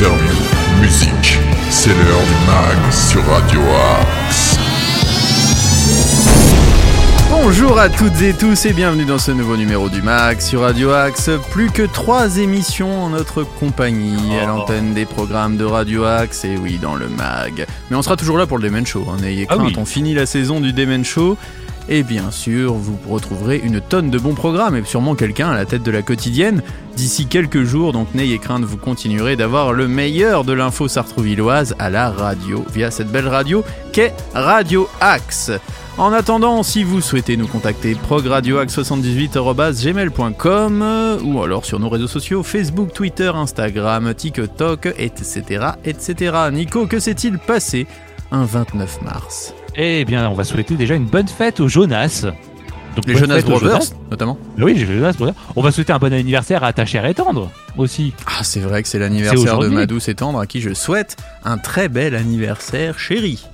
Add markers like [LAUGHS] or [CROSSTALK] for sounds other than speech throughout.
interviews, musique. C'est l'heure du mag sur Radio Axe. Bonjour à toutes et tous et bienvenue dans ce nouveau numéro du MAG sur Radio Axe. Plus que trois émissions en notre compagnie à l'antenne des programmes de Radio Axe et oui dans le MAG. Mais on sera toujours là pour le Demen Show, hein, n'ayez Ah crainte, oui. on finit la saison du Demen Show. Et bien sûr, vous retrouverez une tonne de bons programmes et sûrement quelqu'un à la tête de la quotidienne d'ici quelques jours. Donc n'ayez crainte, vous continuerez d'avoir le meilleur de l'info sartrouvilloise à la radio via cette belle radio qu'est Radio Axe. En attendant, si vous souhaitez nous contacter, progradioaxe78.gmail.com euh, ou alors sur nos réseaux sociaux Facebook, Twitter, Instagram, TikTok, etc. etc. Nico, que s'est-il passé un 29 mars? Eh bien, on va souhaiter déjà une bonne fête aux Jonas. Donc, Les Jonas Brothers, notamment Oui, les Jonas Brothers. On va souhaiter un bon anniversaire à ta chère et tendre aussi. Ah, c'est vrai que c'est l'anniversaire de ma douce et tendre à qui je souhaite un très bel anniversaire, chérie.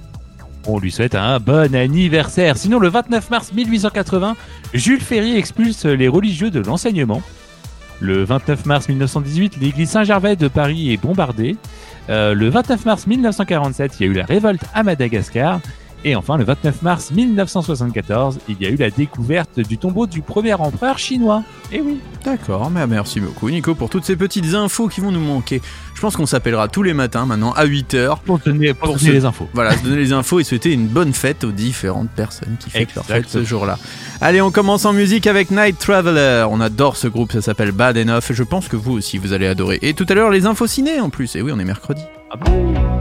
On lui souhaite un bon anniversaire. Sinon, le 29 mars 1880, Jules Ferry expulse les religieux de l'enseignement. Le 29 mars 1918, l'église Saint-Gervais de Paris est bombardée. Euh, le 29 mars 1947, il y a eu la révolte à Madagascar. Et enfin, le 29 mars 1974, il y a eu la découverte du tombeau du premier empereur chinois. Eh oui. D'accord, mais merci beaucoup Nico pour toutes ces petites infos qui vont nous manquer. Je pense qu'on s'appellera tous les matins maintenant à 8h Pour donner, pour Pour te donner ce- les infos. Voilà, se donner les infos et souhaiter une bonne fête aux différentes personnes qui fêtent leur fête ce jour-là. Allez, on commence en musique avec Night Traveler. On adore ce groupe, ça s'appelle Bad Enough et je pense que vous aussi vous allez adorer. Et tout à l'heure, les infos ciné en plus. Et oui, on est mercredi. Ah bon?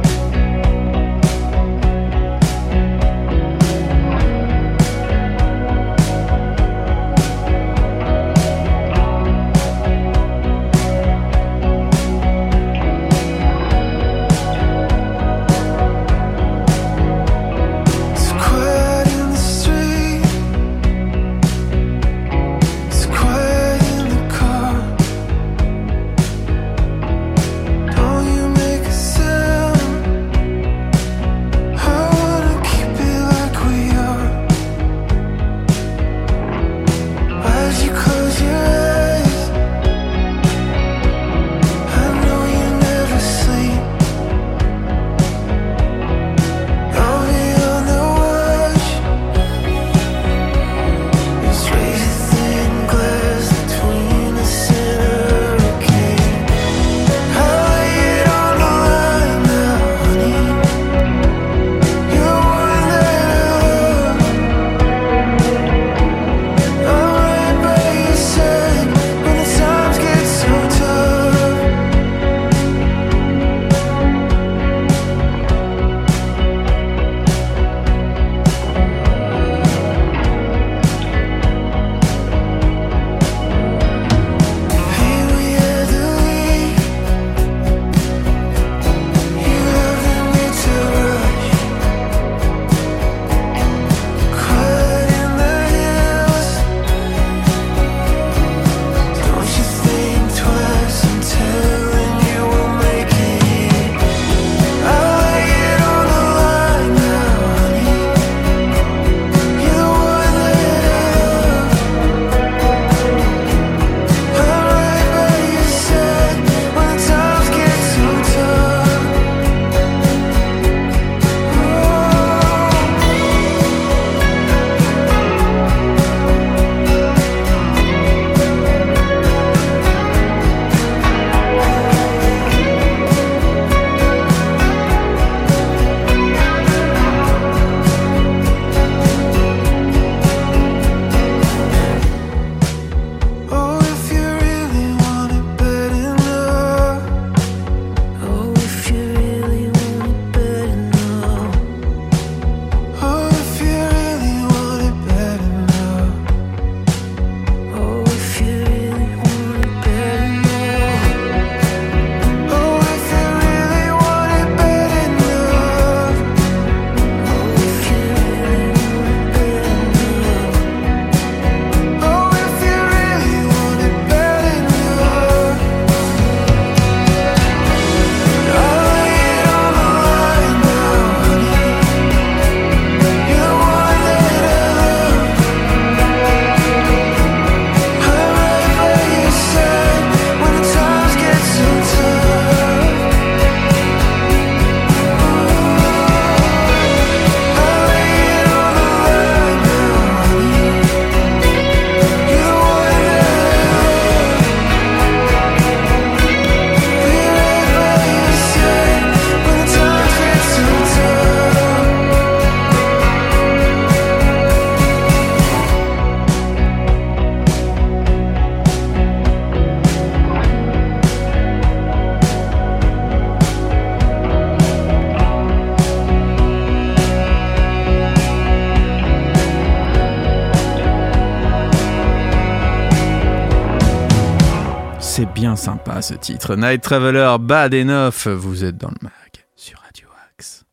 Bien sympa ce titre. Night Traveler, Bad Enough. Vous êtes dans le mag sur Radio Axe.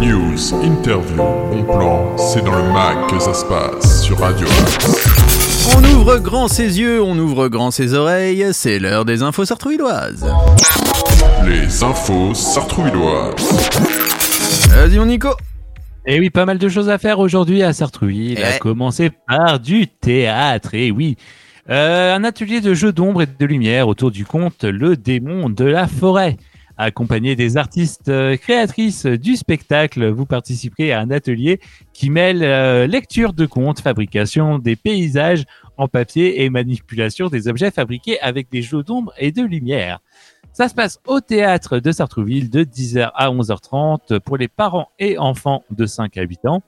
News, interview, bon plan, c'est dans le mag que ça se passe sur Radio Axe. On ouvre grand ses yeux, on ouvre grand ses oreilles. C'est l'heure des infos sartrouilloises. Les infos sartrouilloises. Vas-y, mon Nico. Et oui, pas mal de choses à faire aujourd'hui à Sartrouville, à Eh. commencer par du théâtre. Et oui, Euh, un atelier de jeu d'ombre et de lumière autour du conte Le démon de la forêt. Accompagné des artistes euh, créatrices du spectacle, vous participerez à un atelier qui mêle euh, lecture de contes, fabrication des paysages en papier et manipulation des objets fabriqués avec des jeux d'ombre et de lumière. Ça se passe au théâtre de Sartrouville de 10h à 11h30 pour les parents et enfants de 5 à 8 ans.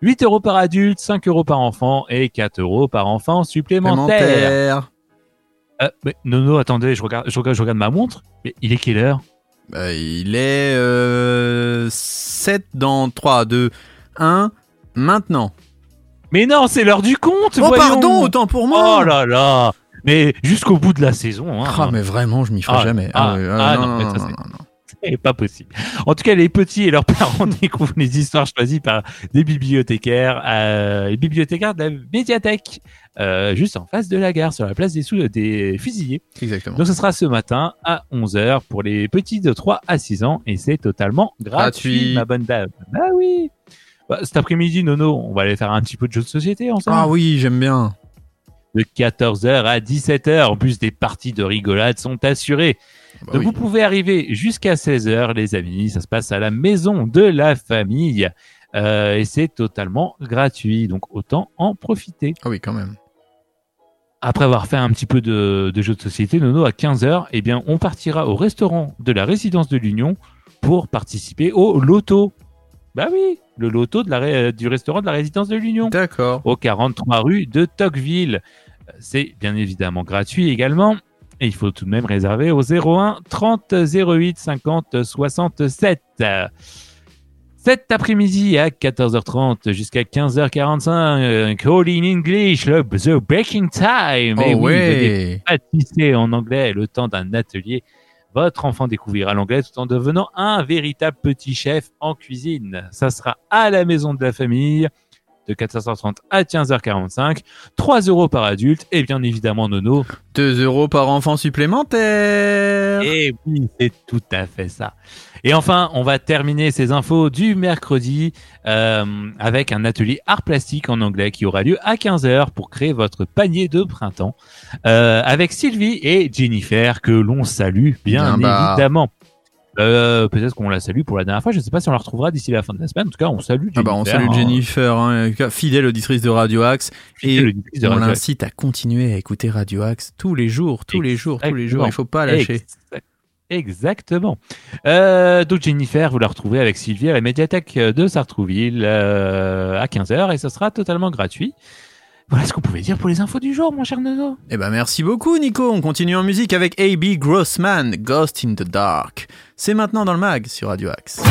8 euros par adulte, 5 euros par enfant et 4 euros par enfant supplémentaire. Euh, mais Nono, attendez, je regarde, je, regarde, je regarde ma montre. Mais il est quelle heure? Bah, il est euh, 7 dans 3, 2, 1. Maintenant. Mais non, c'est l'heure du compte Oh, voyons. pardon, autant pour moi. Oh là là Mais jusqu'au bout de la saison. Hein. Ah, mais vraiment, je m'y ferai Ah, jamais. ah, ouais, ah, non, non, non, ça, non, c'est- pas possible. En tout cas, les petits et leurs parents [LAUGHS] découvrent les histoires choisies par des bibliothécaires, euh, les bibliothécaires de la médiathèque, euh, juste en face de la gare, sur la place des, sous, des fusillés. Exactement. Donc, ce sera ce matin à 11h pour les petits de 3 à 6 ans et c'est totalement gratuit, Gratuit. ma bonne dame. Ah oui. Bah, cet après-midi, Nono, on va aller faire un petit peu de jeux de société ensemble. Ah oui, j'aime bien. De 14h à 17h. En plus, des parties de rigolade sont assurées. Bah Donc oui. vous pouvez arriver jusqu'à 16h, les amis. Ça se passe à la maison de la famille. Euh, et c'est totalement gratuit. Donc autant en profiter. Ah oui, quand même. Après avoir fait un petit peu de, de jeux de société, Nono, à 15h, eh bien, on partira au restaurant de la résidence de l'Union pour participer au loto. Bah oui, le loto de la, ré- du restaurant de la résidence de l'Union D'accord. au 43 rue de Tocqueville. Euh, C'est bien évidemment gratuit également. Et il faut tout de même réserver au 01 30 08 50 67. Euh, Cet après-midi à 14h30 jusqu'à 15h45, euh, Call in English, le The Baking Time. Et Oh oui, venez ouais. en anglais le temps d'un atelier. Votre enfant découvrira l'anglais tout en devenant un véritable petit chef en cuisine. Ça sera à la maison de la famille de 14h30 à 15h45. 3 euros par adulte et bien évidemment Nono. 2 euros par enfant supplémentaire. Et oui, c'est tout à fait ça. Et enfin, on va terminer ces infos du mercredi euh, avec un atelier art plastique en anglais qui aura lieu à 15h pour créer votre panier de printemps euh, avec Sylvie et Jennifer que l'on salue bien, Bien bah. Euh, Peut-être qu'on la salue pour la dernière fois. Je ne sais pas si on la retrouvera d'ici la fin de la semaine. En tout cas, on salue Jennifer. Ah bah on salue hein. Jennifer, hein, fidèle auditrice de Radio Axe. Fidèle Et de on l'incite à continuer à écouter Radio Axe tous les jours, tous les jours, tous les jours. Il faut pas lâcher. Exact- Exactement. Euh, donc Jennifer, vous la retrouvez avec Sylvie à la médiathèque de Sartrouville euh, à 15h et ce sera totalement gratuit. Voilà ce qu'on pouvait dire pour les infos du jour, mon cher Nono. Eh ben merci beaucoup Nico. On continue en musique avec A.B. Grossman, Ghost in the Dark. C'est maintenant dans le mag sur Radio Axe.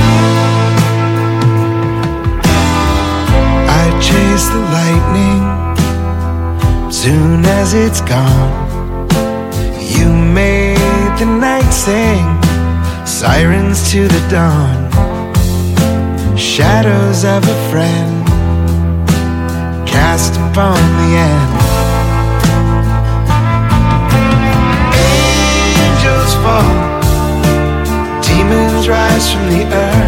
I chase the lightning. Soon as it's gone, you made the night sing. Sirens to the dawn. Shadows of a friend cast upon the end. Angels fall, demons rise from the earth.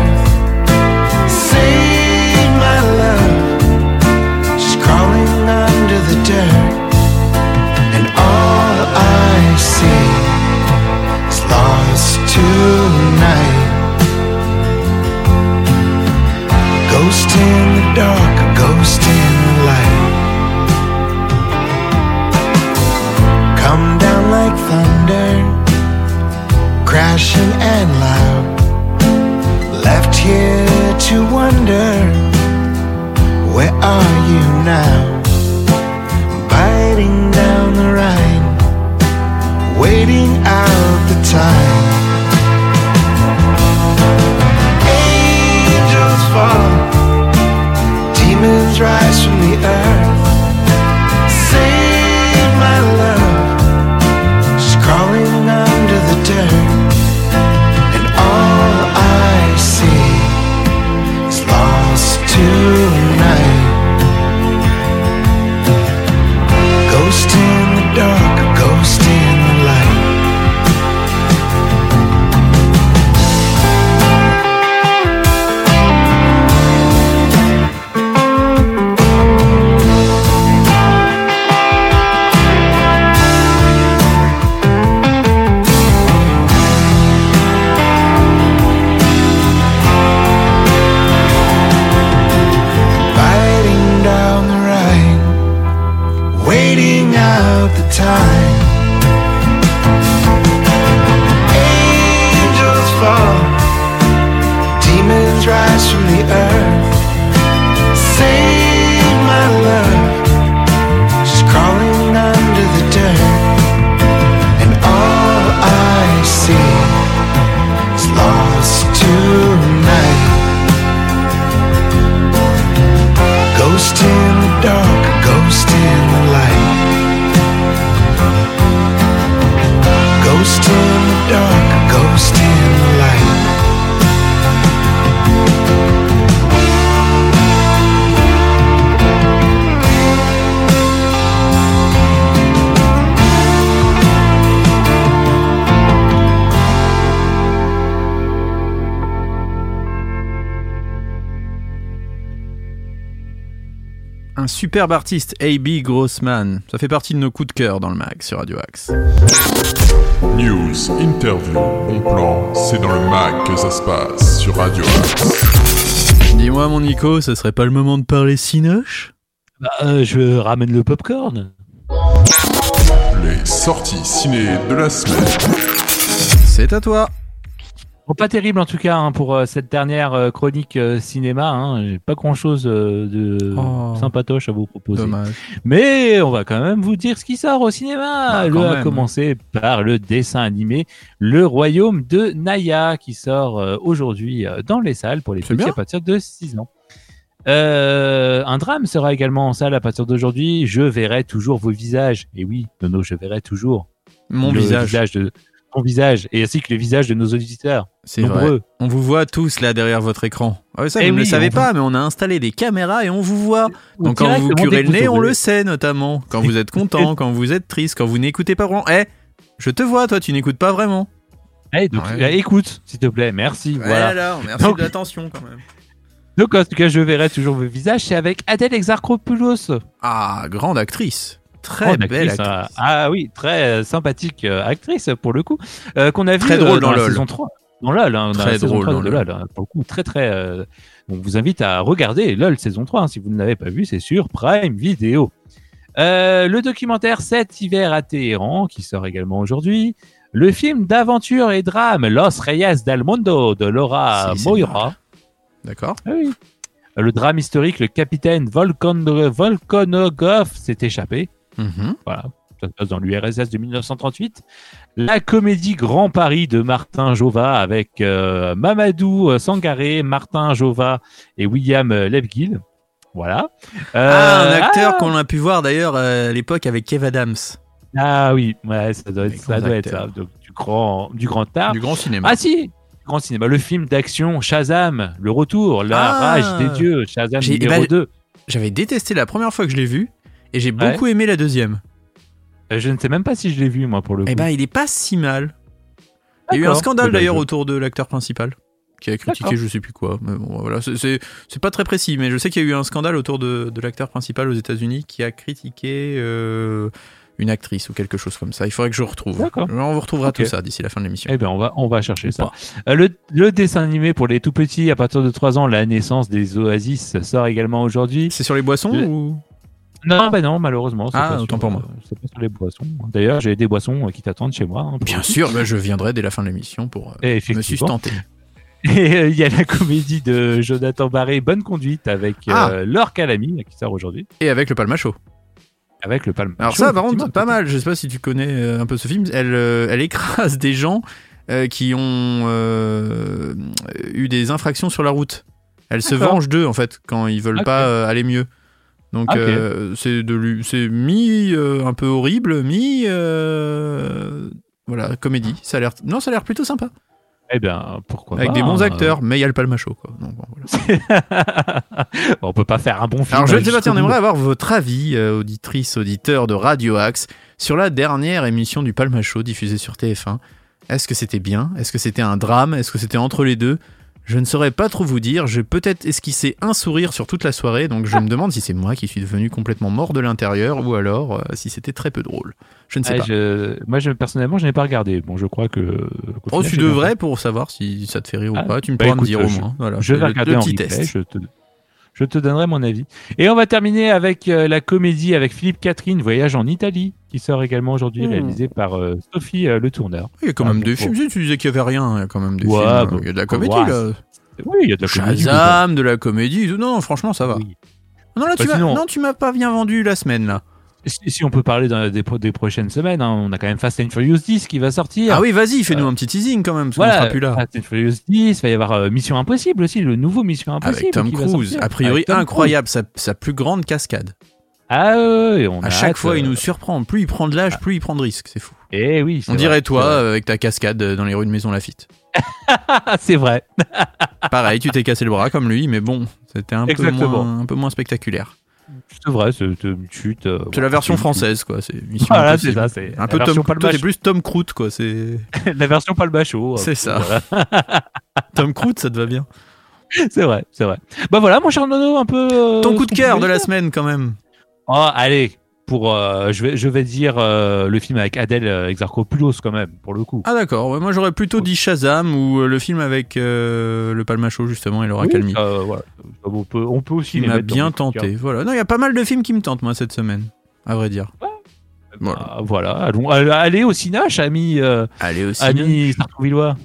제발 superbe artiste, A.B. Grossman. Ça fait partie de nos coups de cœur dans le mag sur Radio Axe. News, interview, bon plan, c'est dans le mag que ça se passe sur Radio Axe. Dis-moi, mon Nico, ce serait pas le moment de parler cinoche? Bah, euh, je ramène le popcorn. Les sorties ciné de la semaine. C'est à toi. Bon, pas terrible en tout cas hein, pour euh, cette dernière euh, chronique euh, cinéma. Hein. J'ai pas grand chose de Oh. sympatoche à vous proposer. Dommage. Mais on va quand même vous dire ce qui sort au cinéma. Bah, le quand a même. commencé par le dessin animé Le Royaume de Naya qui sort aujourd'hui dans les salles pour les petits à partir de 6 ans. Euh, un drame sera également en salle à partir d'aujourd'hui. Je verrai toujours vos visages. Et oui, Nono, je verrai toujours Mon le visage. de visage et ainsi que le visage de nos auditeurs. C'est vrai. On vous voit tous là derrière votre écran. Ah ça, Eh vous ne oui, le savez pas, mais on a installé des caméras et on vous voit. Donc quand vous curez le nez, on le sait notamment. Quand vous êtes content, quand vous êtes triste, quand vous n'écoutez pas vraiment. Eh, je te vois, toi, tu n'écoutes pas vraiment. Allez, donc, Ouais. euh, écoute, s'il te plaît. Merci. Voilà. Merci Donc- de l'attention quand même. Donc, en tout cas, je verrai toujours vos visages. C'est avec Adèle Exarchopoulos. Ah, grande actrice. Très Grande belle actrice, actrice. ah oui, très euh, sympathique euh, actrice pour le coup. euh, qu'on a vu Très euh, drôle dans, dans la LOL. saison 3. Dans LOL, hein, Très drôle 3 dans de LOL. hein, pour le coup, très très. euh, on vous invite à regarder LOL saison 3. hein, si vous ne l'avez pas vu, c'est sur Prime Video. Euh, le documentaire 7 hiver à Téhéran, qui sort également aujourd'hui. Le film d'aventure et drame Los Reyes del Mundo de Laura Si, Moira. D'accord. Ah oui. Le drame historique, le capitaine Volkonogov s'est échappé. Mhm. Voilà, ça se passe dans l'URSS de 1938. La comédie Grand Paris de Martin Jova avec euh, Mamadou Sangaré, Martin Jova et William Lebguil. Voilà. Euh, Ah, un acteur ah, qu'on a pu voir d'ailleurs euh, à l'époque avec Kev Adams. ah oui, ouais, ça doit être, ça, grands doit être acteurs. ça. Donc, du grand, du grand art. Du grand cinéma. Ah si, du grand cinéma. Le film d'action Shazam, le retour, la Ah. rage des dieux, Shazam J'ai- numéro bah, 2. J'avais détesté la première fois que je l'ai vu et j'ai Ouais. beaucoup aimé la deuxième. Euh, Je ne sais même pas si je l'ai vu moi pour le coup. Eh ben, il est pas si mal. Il y a eu un scandale Eh ben, d'ailleurs je- autour de l'acteur principal qui a critiqué je sais plus quoi. Mais bon, voilà, c'est- pas très précis, mais je sais qu'il y a eu un scandale autour de, de l'acteur principal aux États-Unis qui a critiqué euh, une actrice ou quelque chose comme ça. Il faudrait que je retrouve. D'accord. On vous retrouvera tout ça d'ici la fin de l'émission. Eh bien, on va, on va chercher ça. Euh, le, le dessin animé pour les tout petits à partir de 3 ans, la naissance des oasis sort également aujourd'hui. C'est sur les boissons Le- ou Non, bah non, malheureusement. c'est Ah, pas autant sur, pour moi. euh, C'est pas sur les boissons. D'ailleurs, j'ai des boissons euh, qui t'attendent chez moi. hein, Bien sûr, bah, je viendrai dès la fin de l'émission pour euh, me sustenter. [LAUGHS] Et euh, il y a la comédie de Jonathan Barré, Bonne conduite, avec euh, Ah. Laure Calamy, qui sort aujourd'hui, Et avec le Palmacho. avec le Palme. Alors ça, par contre, pas mal. Je sais pas si tu connais euh, un peu ce film. Elle, euh, elle écrase des gens euh, qui ont euh, eu des infractions sur la route. Elle se venge d'eux en fait quand ils veulent pas euh, aller mieux. Donc Ok. euh, c'est de lui- c'est mi euh, un peu horrible, mi euh, voilà comédie. Ça a l'air non, ça a l'air plutôt sympa. Eh bien, pourquoi avec pas, des bons hein. acteurs, mais il y a le palmacho quoi. Donc, bon, voilà. [LAUGHS] on peut pas faire un bon film. Alors je tiens, on aimerait avoir votre avis, euh, auditrice, auditeur de Radio Axe, sur la dernière émission du Palmacho diffusée sur TF1. Est-ce que c'était bien? Est-ce que c'était un drame? Est-ce que c'était entre les deux? Je ne saurais pas trop vous dire. J'ai peut-être esquissé un sourire sur toute la soirée, donc je [LAUGHS] me demande si c'est moi qui suis devenu complètement mort de l'intérieur ou alors euh, si c'était très peu drôle. Je ne sais Ah, pas. je- Moi, je, personnellement, je n'ai pas regardé. Bon, je crois que. Oh, tu devrais pour savoir si ça te fait rire Ah, ou pas. Tu me bah, pourras me dire au je- moins. Voilà, Je vais le- regarder le en petit replay, test. Je te, je te donnerai mon avis. Et on va terminer avec euh, la comédie avec Philippe Catherine, Voyage en Italie, qui sort également aujourd'hui, Hmm. réalisé par euh, Sophie euh, Le Tourneur. Il y a quand Ah, même bon, des films. Si tu disais qu'il y avait rien, il y a quand même des Ouais, films. bon, il y a de la comédie ouais, là. Oui, il y a de la comédie. Shazam, de la comédie. Non, non, franchement, ça va. Oui. Non, là, tu Bah, m'as- sinon- non, tu m'as pas bien vendu la semaine là. Si, si on peut parler dans- des, pro- des prochaines semaines, hein, on a quand même Fast and Furious 10 qui va sortir. Ah oui, vas-y, fais-nous un petit teasing quand même, parce qu'on Voilà, sera plus là. Fast and Furious 10, il va y avoir euh, Mission Impossible aussi, le nouveau Mission Impossible. Avec Tom qui va Cruise, sortir. a priori incroyable, sa, sa plus grande cascade. Cruise. Ah ouais, ouais, on À a chaque hâte, fois, il euh, nous surprend. Plus il prend de l'âge, plus il prend de risques, c'est fou. Eh oui, On vrai, dirait toi avec ta cascade euh, dans les rues de Maison Lafitte. Ah, [LAUGHS] c'est vrai. [LAUGHS] Pareil, tu t'es cassé le bras comme lui, mais bon, c'était un, peu moins, un peu moins spectaculaire. C'est vrai, c'est une chute. euh, C'est la version française, quoi. C'est Mission Voilà, c'est ça. C'est Un peu version Tom, bâche- plus Tom Cruise, quoi. C'est [LAUGHS] la version pas le bachot. C'est ça. Tom Cruise, ça te va bien? c'est vrai, c'est vrai. Bah voilà, mon cher Nono, un peu. euh, Ton coup de cœur de la semaine, quand même. Oh, allez, pour, euh, je vais, je vais dire euh, le film avec Adèle euh, Exarchopoulos quand même, pour le coup. Ah d'accord, ouais, moi j'aurais plutôt dit Shazam ou euh, le film avec le Palmacho justement et Laura Oui, Calmi. voilà. On peut, on peut aussi les m'a bien tenté. Voilà. Non, il y a pas mal de films qui me tentent moi cette semaine, à vrai dire. cœur. Voilà. Ah, voilà, allons, allez au Cinoche, amis, euh, Allez au amis.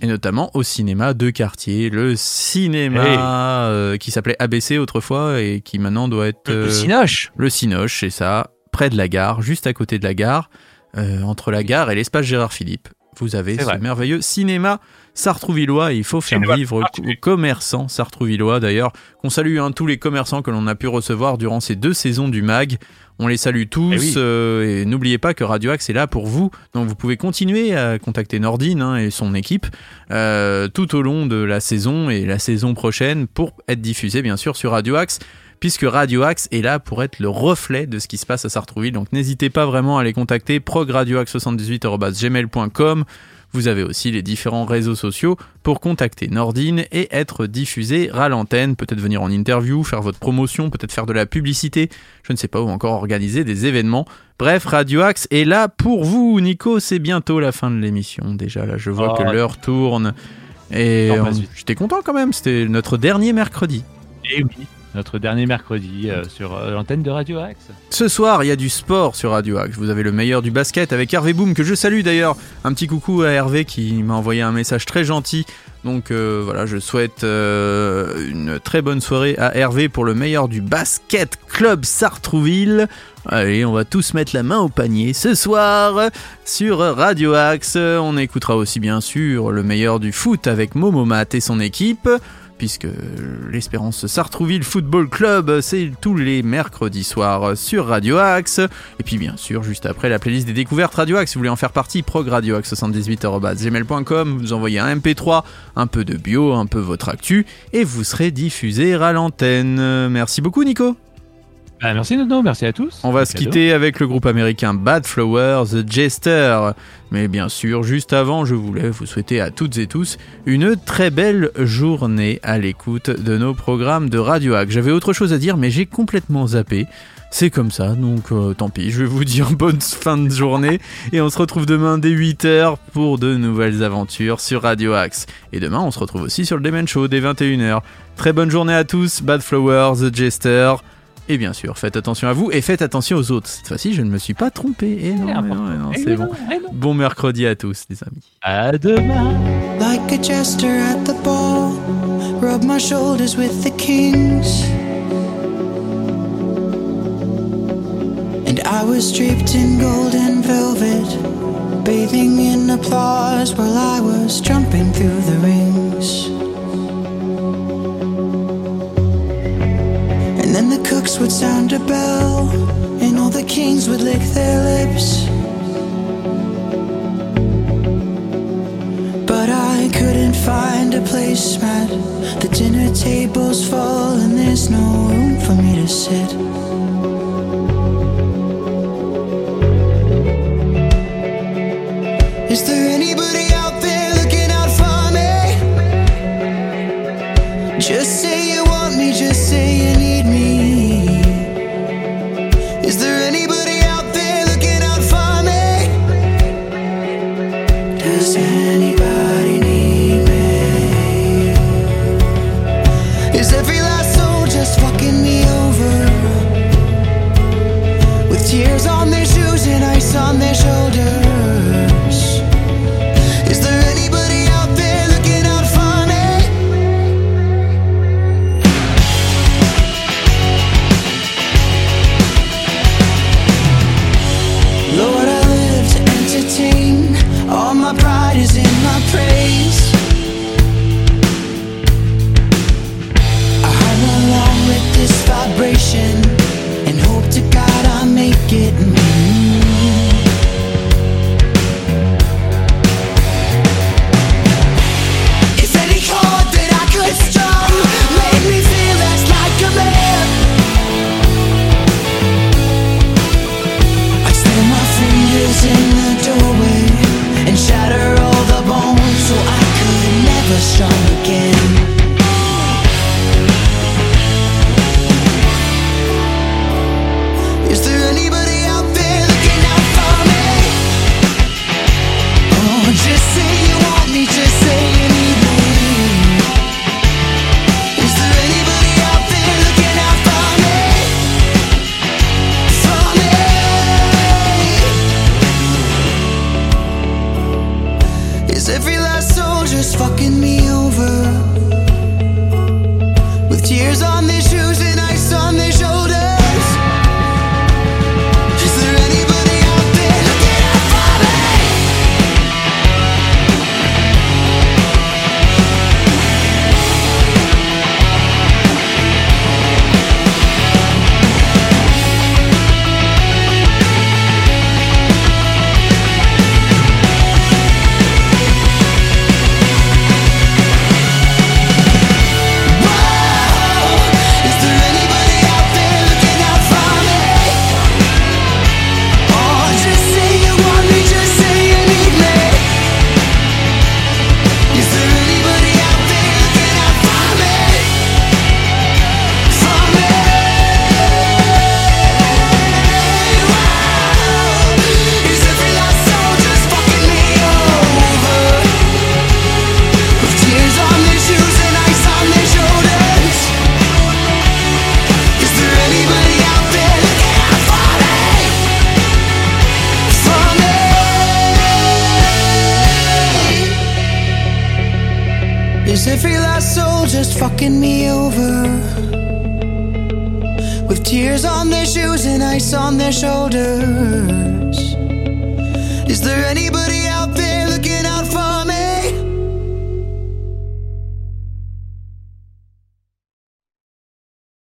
Et notamment au cinéma de quartier, le cinéma Hey. euh, qui s'appelait ABC autrefois et qui maintenant doit être Le euh, Cinoche. le Cinoche, c'est ça, près de la gare, juste à côté de la gare, euh, entre la gare et l'espace Gérard Philippe. Vous avez ce vrai. merveilleux cinéma sartrouvillois. et Il faut faire vivre aux, aux commerçants sartrouvillois. D'ailleurs, qu'on salue hein, tous les commerçants que l'on a pu recevoir durant ces deux saisons du MAG. On les salue tous Eh oui. euh, et n'oubliez pas que Radio Axe est là pour vous. Donc vous pouvez continuer à contacter Nordine hein, et son équipe euh, tout au long de la saison et la saison prochaine pour être diffusé bien sûr sur Radio Axe puisque Radio Axe est là pour être le reflet de ce qui se passe à Sartrouville. Donc n'hésitez pas vraiment à les contacter progradioaxe78@gmail.com. Vous avez aussi les différents réseaux sociaux pour contacter Nordine et être diffusé à l'antenne, peut-être venir en interview, faire votre promotion, peut-être faire de la publicité, je ne sais pas, ou encore organiser des événements. Bref, Radio Axe est là pour vous. Nico, c'est bientôt la fin de l'émission. Déjà, là, je vois Oh. que l'heure tourne. Et on- j'étais content quand même, c'était notre dernier mercredi. Et oui, notre dernier mercredi euh, sur euh, l'antenne de Radio Axe. Ce soir, il y a du sport sur Radio Axe. Vous avez le meilleur du basket avec Hervé Boom, que je salue d'ailleurs. Un petit coucou à Hervé qui m'a envoyé un message très gentil. Donc euh, voilà, je souhaite une très bonne soirée à Hervé pour le meilleur du basket club Sartrouville. Allez, on va tous mettre la main au panier ce soir sur Radio Axe. On écoutera aussi bien sûr le meilleur du foot avec Momo Mat et son équipe puisque l'Espérance Sartrouville Football Club, c'est tous les mercredis soirs sur Radio Axe. Et puis bien sûr, juste après la playlist des découvertes Radio Axe, si vous voulez en faire partie, progradioaxe78.gmail.com, vous envoyez un MP3, un peu de bio, un peu votre actu, et vous serez diffusé à l'antenne. Merci beaucoup Nico Bah, merci Nono, merci à tous. on va se quitter avec le groupe américain Bad Flower, The Jester. Mais bien sûr, juste avant, je voulais vous souhaiter à toutes et tous une très belle journée à l'écoute de nos programmes de Radio Hack. J'avais autre chose à dire, mais j'ai complètement zappé. C'est comme ça, donc euh, tant pis, je vais vous dire [LAUGHS] bonne fin de journée et on se retrouve demain dès 8h pour de nouvelles aventures sur Radio Axe. Et demain, on se retrouve aussi sur le Demen Show dès 21h. Très bonne journée à tous, Bad Flower, The Jester. Et bien sûr, faites attention à vous et faites attention aux autres. Cette fois-ci, je ne me suis pas trompé. Et non, C'est mais non, mais non, Eh c'est bon. non, eh non. Bon mercredi à tous, les amis. À demain. Like a jester at the ball, rub my shoulders with the kings. And I was draped in golden velvet, bathing in applause while I was jumping through the rings. Bell, and all the kings would lick their lips. But I couldn't find a placemat. The dinner table's full and there's no room for me to sit. Tears on their shoes and ice on their shoulders.